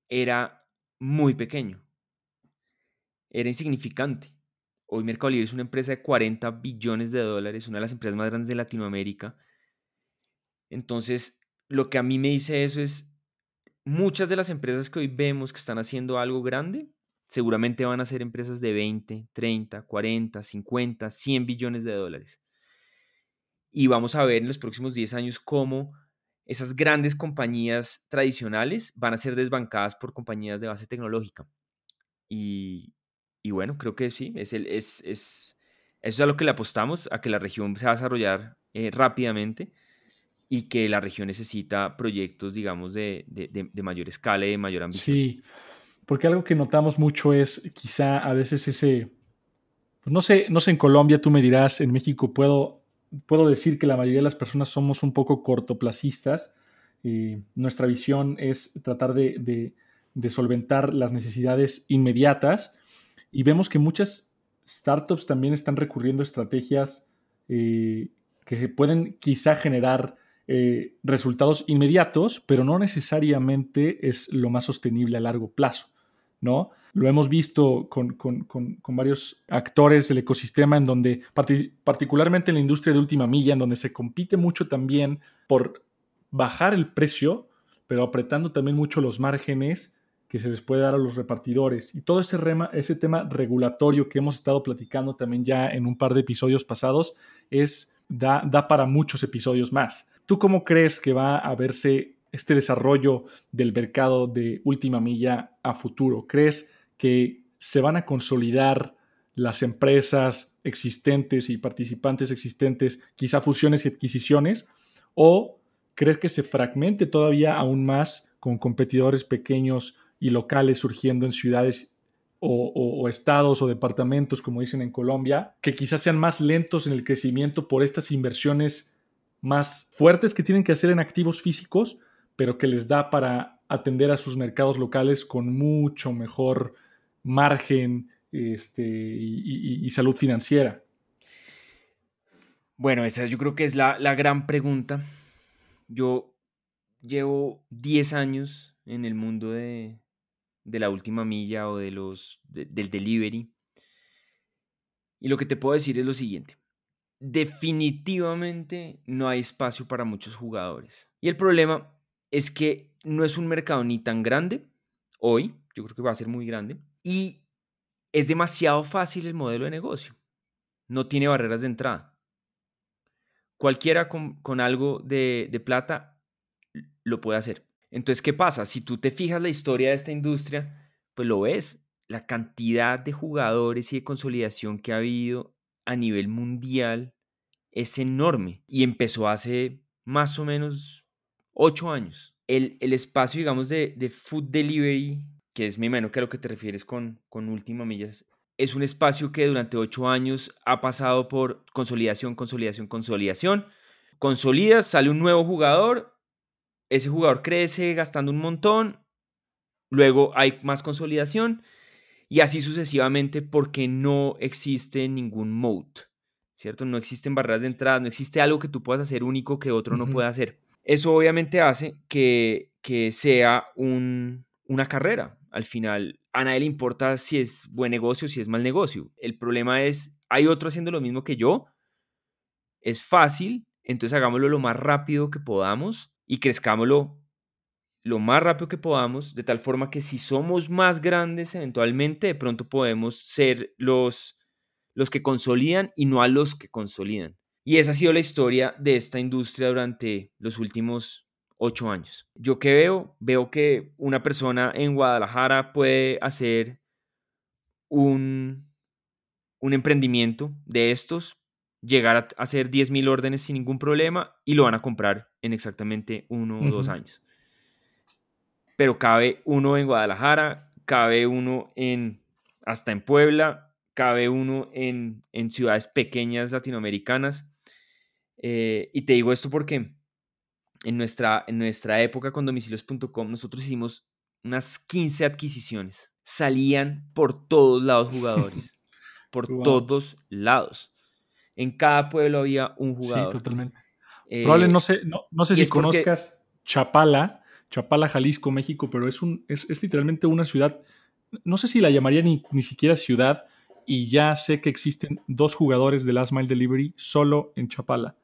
era muy pequeño, era insignificante. Hoy Mercado Libre es una empresa de 40 billones de dólares, una de las empresas más grandes de Latinoamérica. Entonces, lo que a mí me dice eso es, muchas de las empresas que hoy vemos que están haciendo algo grande, seguramente van a ser empresas de 20, 30, 40, 50, 100 billones de dólares. Y vamos a ver en los próximos 10 años cómo esas grandes compañías tradicionales van a ser desbancadas por compañías de base tecnológica. Y, bueno, creo que sí, es, el, es, es, eso es a lo que le apostamos, a que la región se va a desarrollar eh, rápidamente y que la región necesita proyectos, digamos, de, de, de mayor escala y de mayor ambición. Sí, porque algo que notamos mucho es quizá a veces ese, pues no sé, no sé en Colombia, tú me dirás, en México puedo, puedo decir que la mayoría de las personas somos un poco cortoplacistas. y nuestra visión es tratar de, de, solventar las necesidades inmediatas y vemos que muchas startups también están recurriendo a estrategias eh, que pueden quizá generar eh, resultados inmediatos, pero no necesariamente es lo más sostenible a largo plazo. ¿No? Lo hemos visto con, varios actores del ecosistema en donde, particularmente en la industria de última milla, en donde se compite mucho también por bajar el precio, pero apretando también mucho los márgenes que se les puede dar a los repartidores. Y todo ese, rema, ese tema regulatorio que hemos estado platicando también ya en un par de episodios pasados, es, da, da para muchos episodios más. ¿Tú cómo crees que va a verse este desarrollo del mercado de última milla a futuro? ¿Crees que se van a consolidar las empresas existentes y participantes existentes, quizá fusiones y adquisiciones? ¿O crees que se fragmente todavía aún más con competidores pequeños y locales surgiendo en ciudades o, estados o departamentos, como dicen en Colombia, que quizás sean más lentos en el crecimiento por estas inversiones más fuertes que tienen que hacer en activos físicos pero que les da para atender a sus mercados locales con mucho mejor margen este, y, salud financiera? Bueno, esa yo creo que es la, gran pregunta. Yo llevo 10 años en el mundo de, la última milla o de los, del delivery. Y lo que te puedo decir es lo siguiente. Definitivamente no hay espacio para muchos jugadores. Y el problema es que no es un mercado ni tan grande hoy, yo creo que va a ser muy grande, y es demasiado fácil el modelo de negocio. No tiene barreras de entrada. Cualquiera con, algo de, de plata lo puede hacer. Entonces, ¿qué pasa? Si tú te fijas la historia de esta industria, pues lo ves, la cantidad de jugadores y de consolidación que ha habido a nivel mundial es enorme y empezó hace más o menos ocho años. El, espacio, digamos, de, food delivery, que es, mi imagino que a lo que te refieres con, con Última Millas, es un espacio que durante ocho años ha pasado por consolidación, consolidación, consolidación. Consolidas, sale un nuevo jugador, ese jugador crece gastando un montón, luego hay más consolidación y así sucesivamente porque no existe ningún moat, ¿cierto? No existen barreras de entrada, no existe algo que tú puedas hacer único que otro no pueda hacer. Eso obviamente hace que, que sea una carrera. Al final, a nadie le importa si es buen negocio o si es mal negocio. El problema es, hay otro haciendo lo mismo que yo. Es fácil, entonces hagámoslo lo más rápido que podamos y crezcámoslo lo más rápido que podamos, de tal forma que si somos más grandes, eventualmente de pronto podemos ser los, los que consolidan y no a los que consolidan. Y esa ha sido la historia de esta industria durante los últimos ocho años. Yo que veo, veo que una persona en Guadalajara puede hacer un, un emprendimiento de estos, llegar a hacer 10.000 órdenes sin ningún problema y lo van a comprar en exactamente uno o dos años pero cabe uno en Guadalajara, cabe uno en hasta en Puebla, cabe uno en, ciudades pequeñas latinoamericanas. Eh, y te digo esto porque en nuestra, en nuestra época con domicilios.com nosotros hicimos unas 15 adquisiciones. Salían por todos lados jugadores. por todos lados. En cada pueblo había un jugador. Sí, totalmente. Eh, Probablemente no sé, no, sé si conozcas Chapala, Chapala, Jalisco, México, pero es, un, es, literalmente una ciudad, no sé si la llamaría ni, ni siquiera ciudad, y ya sé que existen dos jugadores de Last Mile Delivery solo en Chapala.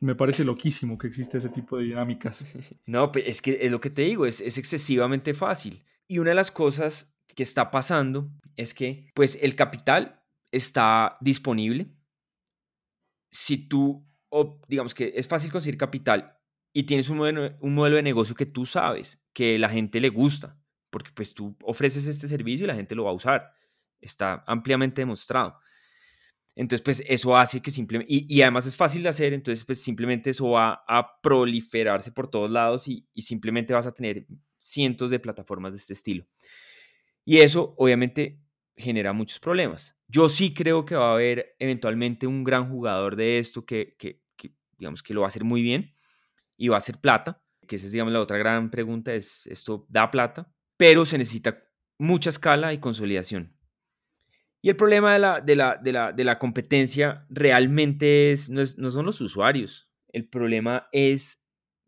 Me parece loquísimo que existe ese tipo de dinámicas. No, es que es lo que te digo, es, es excesivamente fácil. Y una de las cosas que está pasando es que, pues, el capital está disponible. Si tú, digamos que es fácil conseguir capital y tienes un modelo, un modelo de negocio que tú sabes, que la gente le gusta, porque pues tú ofreces este servicio y la gente lo va a usar. Está ampliamente demostrado. Entonces, pues eso hace que simplemente, y, además es fácil de hacer, entonces pues simplemente eso va a proliferarse por todos lados y, simplemente vas a tener cientos de plataformas de este estilo. Y eso obviamente genera muchos problemas. Yo sí creo que va a haber eventualmente un gran jugador de esto que, digamos que lo va a hacer muy bien y va a ser plata, que esa es, digamos, la otra gran pregunta, es, ¿esto da plata? Pero se necesita mucha escala y consolidación. El problema de la, de la, de la, de la competencia realmente es no, no son los usuarios. El problema es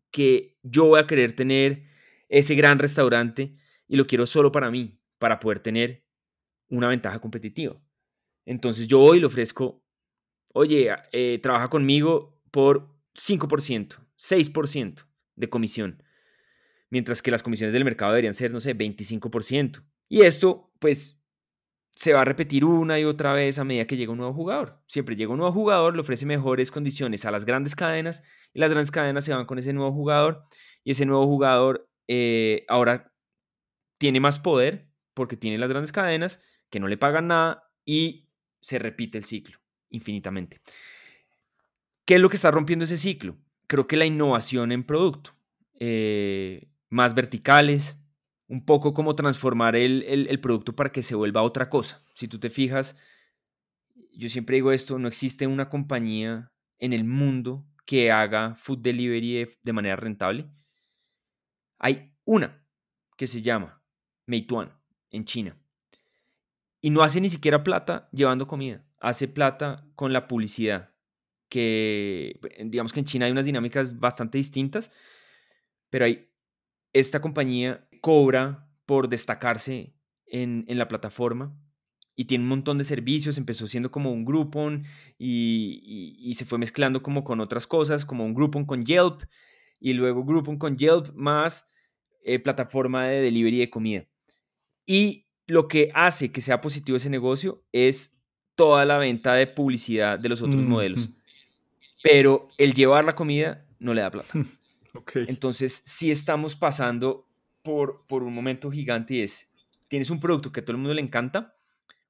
que yo voy a querer tener ese gran restaurante y lo quiero solo para mí, para poder tener una ventaja competitiva. Entonces yo hoy le ofrezco, oye, eh, trabaja conmigo por 5%, 6% de comisión, mientras que las comisiones del mercado deberían ser, no sé, 25%. Y esto, pues, se va a repetir una y otra vez a medida que llega un nuevo jugador. Siempre llega un nuevo jugador, le ofrece mejores condiciones a las grandes cadenas y las grandes cadenas se van con ese nuevo jugador y ese nuevo jugador eh, ahora tiene más poder porque tiene las grandes cadenas que no le pagan nada y se repite el ciclo infinitamente. ¿Qué es lo que está rompiendo ese ciclo? creo que la innovación en producto, eh, más verticales, un poco como transformar el, el, producto para que se vuelva otra cosa. Si tú te fijas, yo siempre digo esto, no existe una compañía en el mundo que haga food delivery de, manera rentable. Hay una que se llama Meituan en China. Y no hace ni siquiera plata llevando comida, hace plata con la publicidad que digamos que en China hay unas dinámicas bastante distintas, pero hay, esta compañía cobra por destacarse en, en la plataforma y tiene un montón de servicios, empezó siendo como un Groupon y, y, se fue mezclando como con otras cosas, como un Groupon con Yelp y luego Groupon con Yelp más eh, plataforma de delivery de comida. Y lo que hace que sea positivo ese negocio es toda la venta de publicidad de los otros modelos pero el llevar la comida no le da plata. Entonces, si estamos pasando por, por un momento gigante y es, tienes un producto que a todo el mundo le encanta,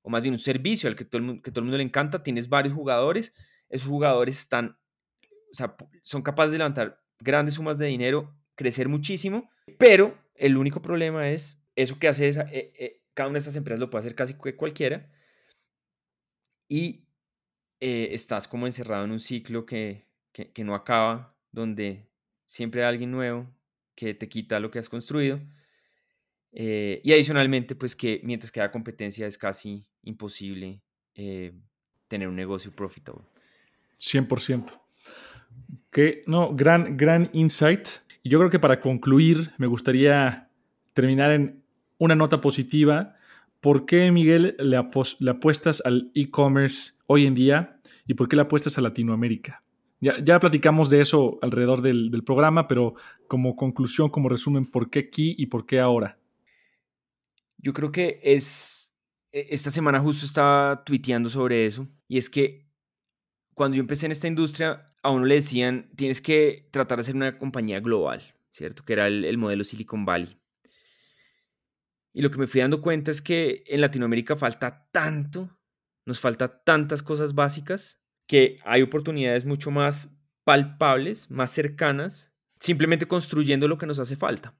o más bien un servicio al que todo el que todo el mundo le encanta, tienes varios jugadores, esos jugadores están, o sea, son capaces de levantar grandes sumas de dinero, crecer muchísimo, pero el único problema es eso que hace esa, eh, eh, cada una de estas empresas lo puede hacer casi cualquiera, y eh, estás como encerrado en un ciclo que, que, no acaba, donde siempre hay alguien nuevo que te quita lo que has construido. Eh, y adicionalmente, pues que mientras que competencia es casi imposible eh, tener un negocio profitable. 100%. Que, no, gran, gran insight. Y yo creo que para concluir, me gustaría terminar en una nota positiva. ¿Por qué, Miguel, le, apuestas al e-commerce hoy en día y por qué le apuestas a Latinoamérica? Ya, platicamos de eso alrededor del, programa, pero como conclusión, como resumen, ¿por qué aquí y por qué ahora? Yo creo que es, e, esta semana justo estaba tuiteando sobre eso, y es que cuando yo empecé en esta industria, a uno le decían, tienes que tratar de ser una compañía global, ¿cierto? Que era el, modelo Silicon Valley. Y lo que me fui dando cuenta es que en Latinoamérica falta tanto, nos falta tantas cosas básicas, que hay oportunidades mucho más palpables, más cercanas, simplemente construyendo lo que nos hace falta.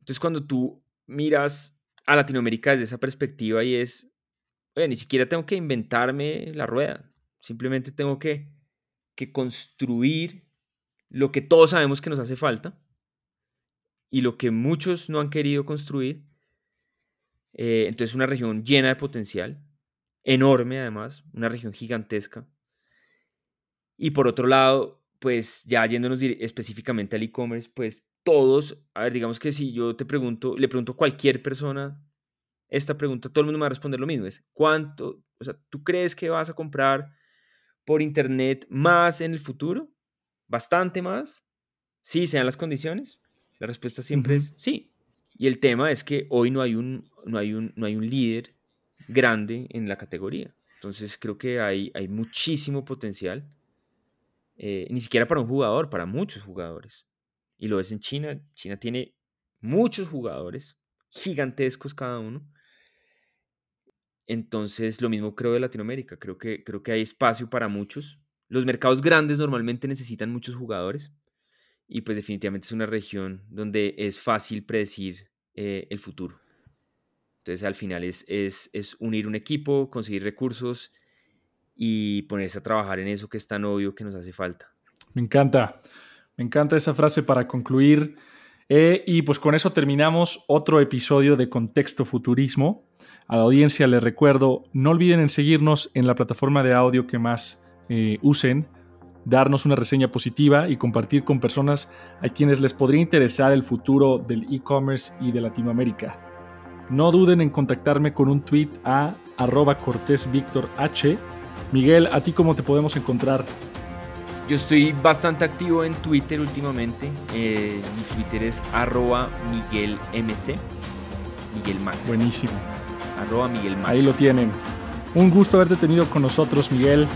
Entonces cuando tú miras a Latinoamérica desde esa perspectiva y es, oye, ni siquiera tengo que inventarme la rueda, simplemente tengo que que construir lo que todos sabemos que nos hace falta y lo que muchos no han querido construir. Eh, entonces una región llena de potencial, enorme además, una región gigantesca. Y por otro lado, pues ya yéndonos específicamente al e-commerce, pues todos, a ver, digamos que si yo te pregunto, le pregunto a cualquier persona esta pregunta, todo el mundo me va a responder lo mismo, es ¿cuánto, o sea, tú crees que vas a comprar por Internet más en el futuro? ¿Bastante más? ¿Sí, sean las condiciones? La respuesta siempre es sí. Y el tema es que hoy no hay un, no hay un, no hay un líder grande en la categoría. Entonces creo que hay, hay muchísimo potencial, eh, ni siquiera para un jugador, para muchos jugadores. Y lo ves en China. China tiene muchos jugadores, gigantescos cada uno, entonces, lo mismo creo de Latinoamérica. Creo que, creo que hay espacio para muchos. Los mercados grandes normalmente necesitan muchos jugadores y pues definitivamente es una región donde es fácil predecir eh, el futuro. Entonces, al final es, es, es unir un equipo, conseguir recursos y ponerse a trabajar en eso que es tan obvio que nos hace falta. Me encanta. Me encanta esa frase para concluir. Eh, y pues con eso terminamos otro episodio de Contexto Futurismo. A la audiencia les recuerdo, no olviden en seguirnos en la plataforma de audio que más eh, usen, darnos una reseña positiva y compartir con personas a quienes les podría interesar el futuro del e-commerce y de Latinoamérica. No duden en contactarme con un tweet a arroba Cortés H. Miguel, ¿a ti cómo te podemos encontrar? Yo estoy bastante activo en Twitter últimamente. Eh, mi Twitter es arroba Miguel MC. Miguel Mac. Buenísimo. Arroba Miguel Mac. Ahí lo tienen. Un gusto haberte tenido con nosotros, Miguel.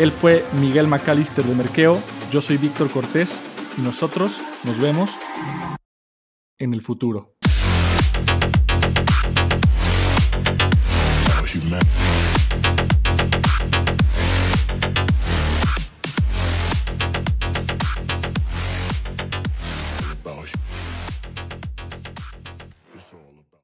Él fue Miguel McAllister de Merkeo. Yo soy Víctor Cortés y nosotros nos vemos en el futuro.